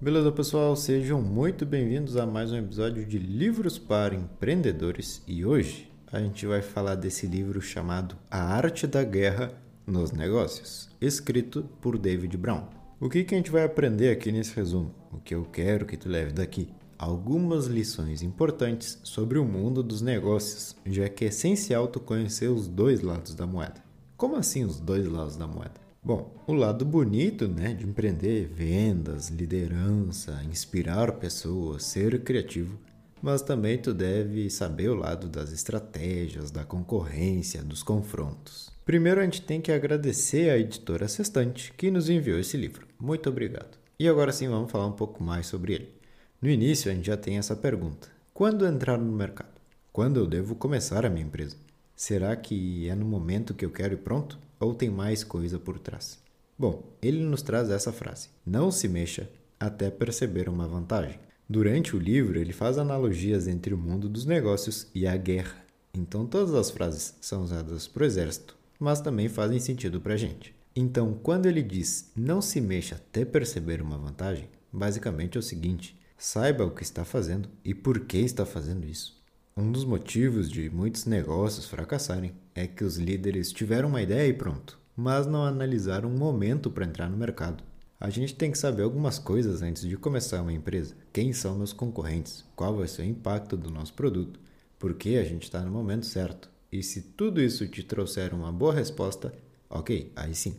Beleza, pessoal? Sejam muito bem-vindos a mais um episódio de Livros para Empreendedores e hoje a gente vai falar desse livro chamado A Arte da Guerra nos Negócios, escrito por David Brown. O que, que a gente vai aprender aqui nesse resumo? O que eu quero que tu leve daqui? Algumas lições importantes sobre o mundo dos negócios, já que é essencial tu conhecer os dois lados da moeda. Como assim os dois lados da moeda? Bom, o lado bonito, né, de empreender, vendas, liderança, inspirar pessoas, ser criativo, mas também tu deve saber o lado das estratégias, da concorrência, dos confrontos. Primeiro a gente tem que agradecer à editora Sextante que nos enviou esse livro. Muito obrigado. E agora sim vamos falar um pouco mais sobre ele. No início a gente já tem essa pergunta: quando entrar no mercado? Quando eu devo começar a minha empresa? Será que é no momento que eu quero ir pronto? Ou tem mais coisa por trás? Bom, ele nos traz essa frase: Não se mexa até perceber uma vantagem. Durante o livro, ele faz analogias entre o mundo dos negócios e a guerra. Então, todas as frases são usadas para o exército, mas também fazem sentido para a gente. Então, quando ele diz não se mexa até perceber uma vantagem, basicamente é o seguinte: saiba o que está fazendo e por que está fazendo isso. Um dos motivos de muitos negócios fracassarem é que os líderes tiveram uma ideia e pronto, mas não analisaram um momento para entrar no mercado. A gente tem que saber algumas coisas antes de começar uma empresa. Quem são meus concorrentes? Qual vai ser o impacto do nosso produto? Por que a gente está no momento certo? E se tudo isso te trouxer uma boa resposta, ok, aí sim.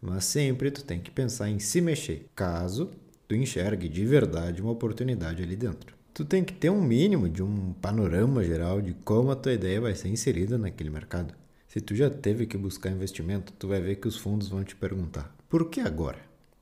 Mas sempre tu tem que pensar em se mexer, caso tu enxergue de verdade uma oportunidade ali dentro tu tem que ter um mínimo de um panorama geral de como a tua ideia vai ser inserida naquele mercado. Se tu já teve que buscar investimento, tu vai ver que os fundos vão te perguntar: por que agora?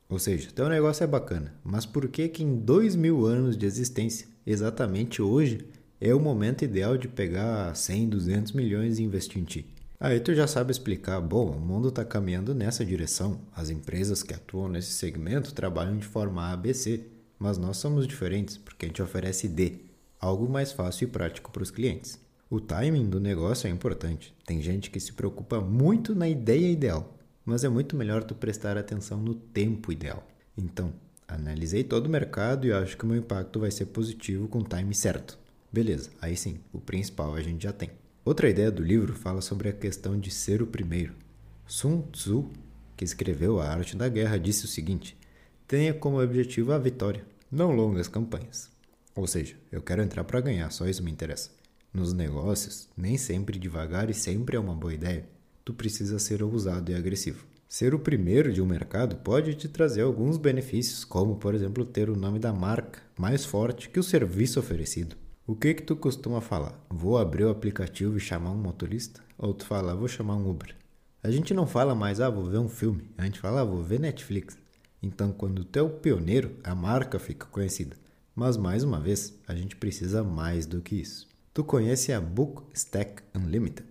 Ou seja, teu negócio é bacana, mas por que que em dois mil anos de existência, exatamente hoje, é o momento ideal de pegar 100, 200 milhões e investir em ti? Aí tu já sabe explicar, bom, o mundo está caminhando nessa direção, as empresas que atuam nesse segmento trabalham de forma ABC, mas nós somos diferentes porque a gente oferece D, algo mais fácil e prático para os clientes. O timing do negócio é importante. Tem gente que se preocupa muito na ideia ideal, mas é muito melhor tu prestar atenção no tempo ideal. Então, analisei todo o mercado e acho que o meu impacto vai ser positivo com o time certo. Beleza, aí sim, o principal a gente já tem. Outra ideia do livro fala sobre a questão de ser o primeiro. Sun Tzu, que escreveu A Arte da Guerra, disse o seguinte: tenha como objetivo a vitória não longas campanhas. Ou seja, eu quero entrar para ganhar, só isso me interessa. Nos negócios, nem sempre devagar e sempre é uma boa ideia. Tu precisa ser ousado e agressivo. Ser o primeiro de um mercado pode te trazer alguns benefícios, como por exemplo ter o nome da marca mais forte que o serviço oferecido. O que que tu costuma falar? Vou abrir o aplicativo e chamar um motorista? Ou tu fala, vou chamar um Uber? A gente não fala mais, ah, vou ver um filme. A gente fala, ah, vou ver Netflix. Então, quando tu é o pioneiro, a marca fica conhecida. Mas mais uma vez, a gente precisa mais do que isso. Tu conhece a Book Stack Unlimited?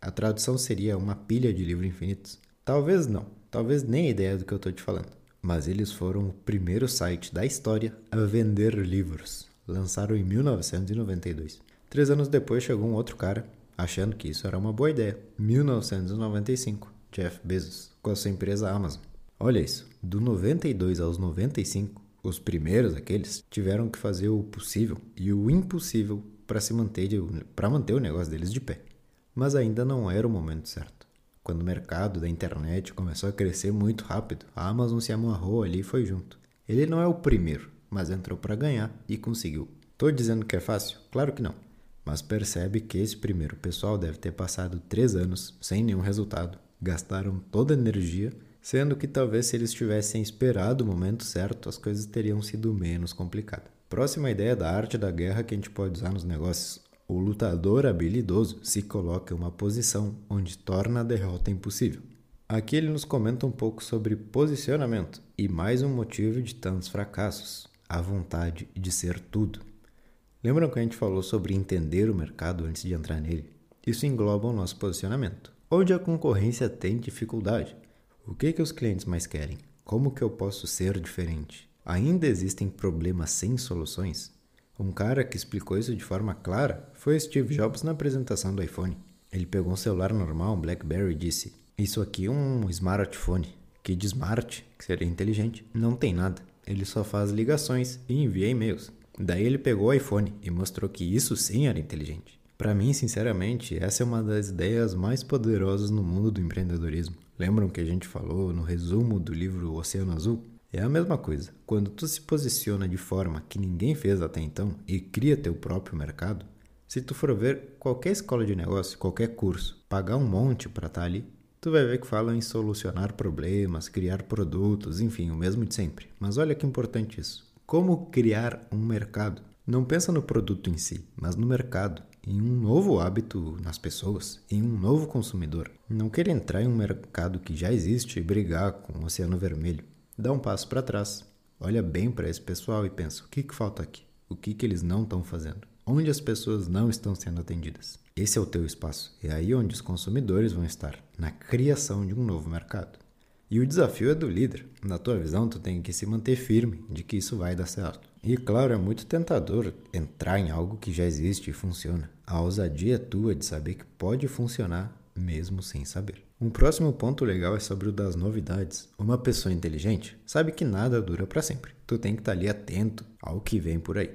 A tradução seria uma pilha de livros infinitos? Talvez não, talvez nem ideia do que eu estou te falando. Mas eles foram o primeiro site da história a vender livros. Lançaram em 1992. Três anos depois chegou um outro cara, achando que isso era uma boa ideia. 1995, Jeff Bezos, com a sua empresa Amazon. Olha isso, do 92 aos 95, os primeiros, aqueles, tiveram que fazer o possível e o impossível para se manter para manter o negócio deles de pé. Mas ainda não era o momento certo. Quando o mercado da internet começou a crescer muito rápido, a Amazon se amarrou ali e foi junto. Ele não é o primeiro, mas entrou para ganhar e conseguiu. Tô dizendo que é fácil? Claro que não. Mas percebe que esse primeiro pessoal deve ter passado três anos sem nenhum resultado, gastaram toda a energia sendo que talvez se eles tivessem esperado o momento certo, as coisas teriam sido menos complicadas. Próxima ideia da arte da guerra que a gente pode usar nos negócios. O lutador habilidoso se coloca em uma posição onde torna a derrota impossível. Aqui ele nos comenta um pouco sobre posicionamento e mais um motivo de tantos fracassos: a vontade de ser tudo. Lembram que a gente falou sobre entender o mercado antes de entrar nele? Isso engloba o nosso posicionamento, onde a concorrência tem dificuldade. O que, que os clientes mais querem? Como que eu posso ser diferente? Ainda existem problemas sem soluções? Um cara que explicou isso de forma clara foi Steve Jobs na apresentação do iPhone. Ele pegou um celular normal, um BlackBerry, e disse: Isso aqui é um smartphone, que de smart, que seria inteligente, não tem nada. ele só faz ligações e envia e-mails. Daí ele pegou o iPhone e mostrou que isso sim era inteligente. Para mim, sinceramente, essa é uma das ideias mais poderosas no mundo do empreendedorismo. Lembram que a gente falou no resumo do livro Oceano Azul? É a mesma coisa. Quando tu se posiciona de forma que ninguém fez até então e cria teu próprio mercado, se tu for ver qualquer escola de negócio, qualquer curso, pagar um monte para estar tá ali, tu vai ver que falam em solucionar problemas, criar produtos, enfim, o mesmo de sempre. Mas olha que importante isso. Como criar um mercado? Não pensa no produto em si, mas no mercado, em um novo hábito nas pessoas, em um novo consumidor. Não queira entrar em um mercado que já existe e brigar com o oceano vermelho. Dá um passo para trás, olha bem para esse pessoal e pensa: o que, que falta aqui? O que, que eles não estão fazendo? Onde as pessoas não estão sendo atendidas? Esse é o teu espaço. É aí onde os consumidores vão estar, na criação de um novo mercado. E o desafio é do líder. Na tua visão, tu tem que se manter firme de que isso vai dar certo. E claro, é muito tentador entrar em algo que já existe e funciona. A ousadia é tua de saber que pode funcionar mesmo sem saber. Um próximo ponto legal é sobre o das novidades. Uma pessoa inteligente sabe que nada dura para sempre. Tu tem que estar tá ali atento ao que vem por aí.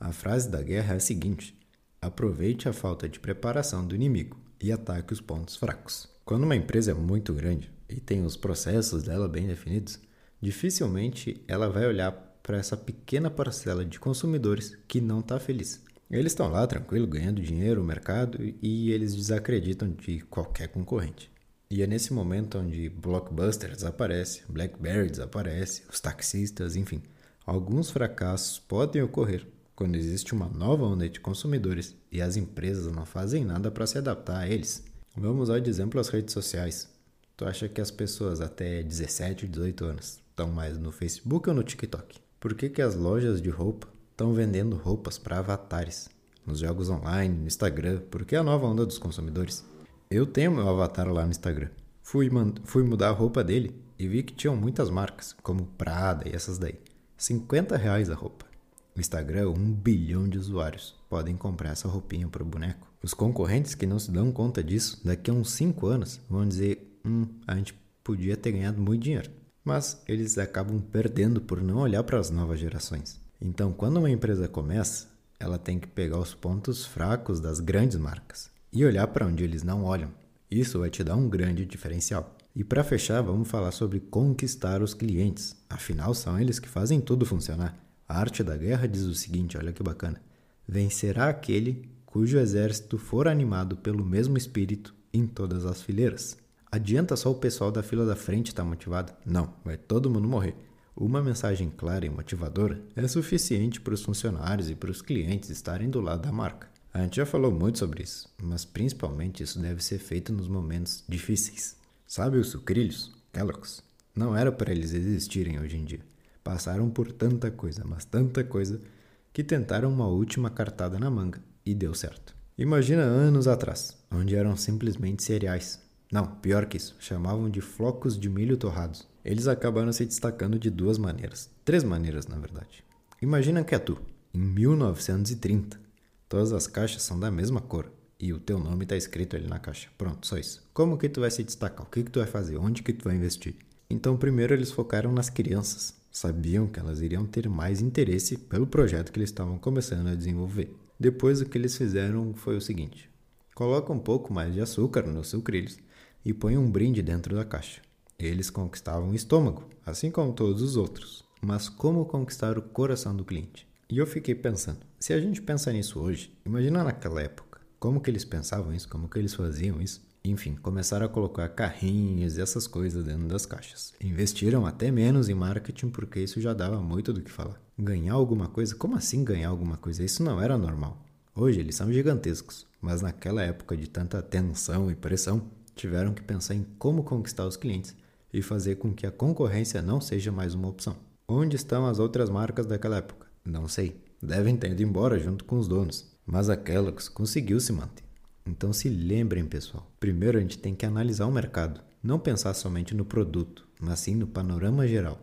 A frase da guerra é a seguinte: aproveite a falta de preparação do inimigo e ataque os pontos fracos. Quando uma empresa é muito grande e tem os processos dela bem definidos, dificilmente ela vai olhar para essa pequena parcela de consumidores que não está feliz. Eles estão lá tranquilo, ganhando dinheiro no mercado e eles desacreditam de qualquer concorrente. E é nesse momento onde Blockbuster desaparece, BlackBerry desaparece, os taxistas, enfim. Alguns fracassos podem ocorrer quando existe uma nova onda de consumidores e as empresas não fazem nada para se adaptar a eles. Vamos usar de exemplo as redes sociais. Tu acha que as pessoas até 17, 18 anos estão mais no Facebook ou no TikTok? Por que, que as lojas de roupa estão vendendo roupas para avatares? Nos jogos online, no Instagram, porque é a nova onda dos consumidores. Eu tenho meu avatar lá no Instagram. Fui, fui mudar a roupa dele e vi que tinham muitas marcas, como Prada e essas daí. 50 reais a roupa. O Instagram, um bilhão de usuários podem comprar essa roupinha para o boneco. Os concorrentes que não se dão conta disso, daqui a uns 5 anos, vão dizer: hum, a gente podia ter ganhado muito dinheiro. Mas eles acabam perdendo por não olhar para as novas gerações. Então, quando uma empresa começa, ela tem que pegar os pontos fracos das grandes marcas e olhar para onde eles não olham. Isso vai te dar um grande diferencial. E para fechar, vamos falar sobre conquistar os clientes. Afinal, são eles que fazem tudo funcionar. A arte da guerra diz o seguinte: olha que bacana. Vencerá aquele cujo exército for animado pelo mesmo espírito em todas as fileiras. Adianta só o pessoal da fila da frente estar tá motivado? Não, vai todo mundo morrer. Uma mensagem clara e motivadora é suficiente para os funcionários e para os clientes estarem do lado da marca. A gente já falou muito sobre isso, mas principalmente isso deve ser feito nos momentos difíceis. Sabe os sucrilhos, Kellogg's? Não era para eles existirem hoje em dia. Passaram por tanta coisa, mas tanta coisa, que tentaram uma última cartada na manga e deu certo. Imagina anos atrás, onde eram simplesmente cereais. Não, pior que isso, chamavam de flocos de milho torrados. Eles acabaram se destacando de duas maneiras, três maneiras na verdade. Imagina que é tu, em 1930, Todas as caixas são da mesma cor e o teu nome está escrito ali na caixa. Pronto, só isso. Como que tu vai se destacar? O que que tu vai fazer? Onde que tu vai investir? Então, primeiro eles focaram nas crianças. Sabiam que elas iriam ter mais interesse pelo projeto que eles estavam começando a desenvolver. Depois o que eles fizeram foi o seguinte: coloca um pouco mais de açúcar nos sucrilhos e põe um brinde dentro da caixa. Eles conquistavam o estômago, assim como todos os outros. Mas como conquistar o coração do cliente? E eu fiquei pensando, se a gente pensa nisso hoje, imagina naquela época, como que eles pensavam isso, como que eles faziam isso. Enfim, começaram a colocar carrinhos e essas coisas dentro das caixas. Investiram até menos em marketing porque isso já dava muito do que falar. Ganhar alguma coisa? Como assim ganhar alguma coisa? Isso não era normal. Hoje eles são gigantescos, mas naquela época de tanta tensão e pressão, tiveram que pensar em como conquistar os clientes e fazer com que a concorrência não seja mais uma opção. Onde estão as outras marcas daquela época? Não sei. Devem ter ido embora junto com os donos. Mas a Kellogg's conseguiu se manter. Então se lembrem, pessoal. Primeiro a gente tem que analisar o mercado. Não pensar somente no produto, mas sim no panorama geral.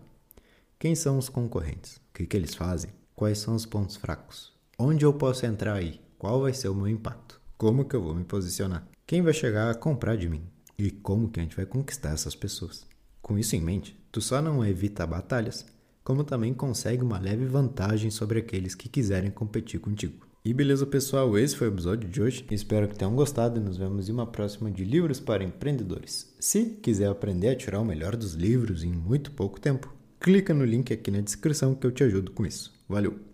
Quem são os concorrentes? O que, que eles fazem? Quais são os pontos fracos? Onde eu posso entrar aí? Qual vai ser o meu impacto? Como que eu vou me posicionar? Quem vai chegar a comprar de mim? E como que a gente vai conquistar essas pessoas? Com isso em mente, tu só não evita batalhas, como também consegue uma leve vantagem sobre aqueles que quiserem competir contigo. E beleza, pessoal, esse foi o episódio de hoje. Espero que tenham gostado e nos vemos em uma próxima de Livros para Empreendedores. Se quiser aprender a tirar o melhor dos livros em muito pouco tempo, clica no link aqui na descrição que eu te ajudo com isso. Valeu!